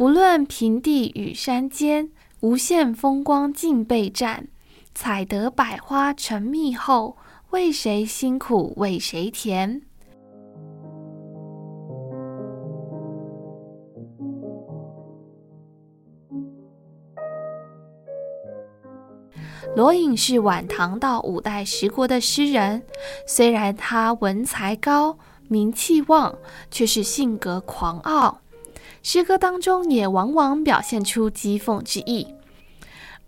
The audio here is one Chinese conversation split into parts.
不论平地与山间。无限风光尽被占，采得百花成蜜后，为谁辛苦为谁甜？罗隐是晚唐到五代十国的诗人，虽然他文才高、名气旺，却是性格狂傲。诗歌当中也往往表现出讥讽之意，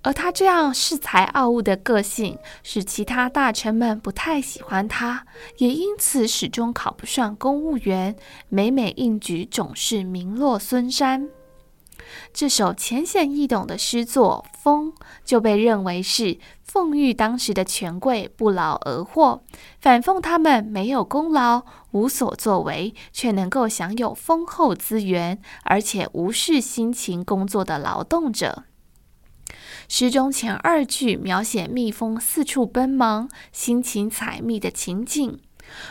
而他这样恃才傲物的个性，使其他大臣们不太喜欢他，也因此始终考不上公务员，每每应举总是名落孙山。这首浅显易懂的诗作《风》就被认为是讽喻当时的权贵不劳而获，反讽他们没有功劳、无所作为，却能够享有丰厚资源，而且无视辛勤工作的劳动者。诗中前二句描写蜜蜂四处奔忙、辛勤采蜜的情景，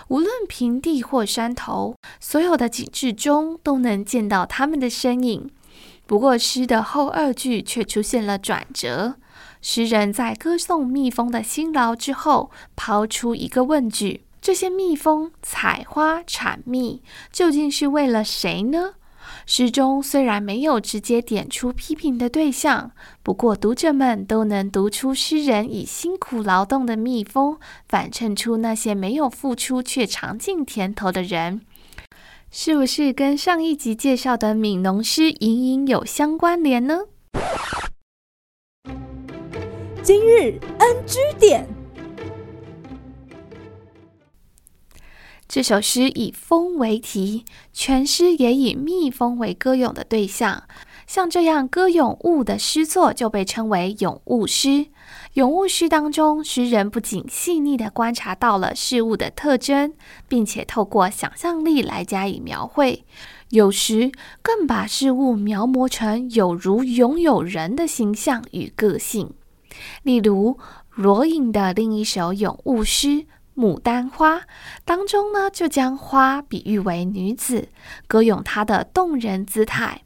无论平地或山头，所有的景致中都能见到他们的身影。不过，诗的后二句却出现了转折。诗人在歌颂蜜蜂的辛劳之后，抛出一个问句：这些蜜蜂采花产蜜，究竟是为了谁呢？诗中虽然没有直接点出批评的对象，不过读者们都能读出诗人以辛苦劳动的蜜蜂，反衬出那些没有付出却尝尽甜头的人。是不是跟上一集介绍的悯农诗隐隐有相关联呢？今日 NG 点，这首诗以风为题，全诗也以蜜蜂为歌咏的对象。像这样歌咏物的诗作，就被称为咏物诗。咏物诗当中，诗人不仅细腻地观察到了事物的特征，并且透过想象力来加以描绘，有时更把事物描摹成有如拥有人的形象与个性。例如罗隐的另一首咏物诗《牡丹花》当中呢，就将花比喻为女子，歌咏她的动人姿态。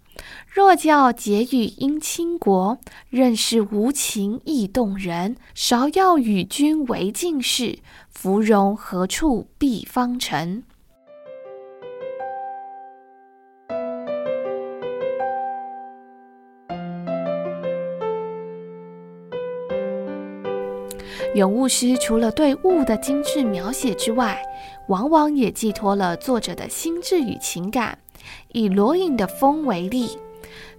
若叫解语应倾国，任是无情亦动人。芍药与君为近事，芙蓉何处避芳尘。咏物诗除了对物的精致描写之外，往往也寄托了作者的心智与情感。以罗隐的风为例，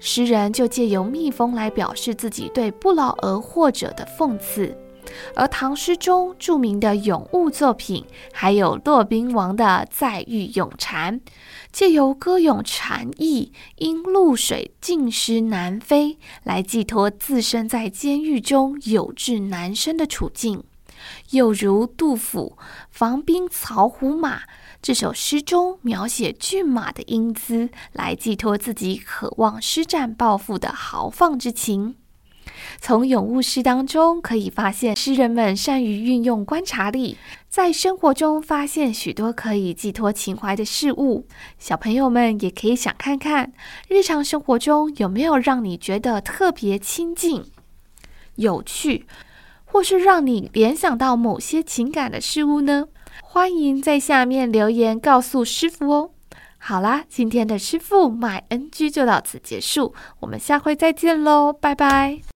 诗人就借由蜜蜂来表示自己对不劳而获者的讽刺。而唐诗中著名的咏物作品，还有骆宾王的《再遇咏蝉》，借由歌咏蝉翼因露水尽失南飞，来寄托自身在监狱中有志难伸的处境。又如杜甫《防兵曹胡马》。这首诗中描写骏马的英姿，来寄托自己渴望施展抱负的豪放之情。从咏物诗当中可以发现，诗人们善于运用观察力，在生活中发现许多可以寄托情怀的事物。小朋友们也可以想看看，日常生活中有没有让你觉得特别亲近、有趣，或是让你联想到某些情感的事物呢？欢迎在下面留言告诉师傅哦。好啦，今天的师傅买 NG 就到此结束，我们下回再见喽，拜拜。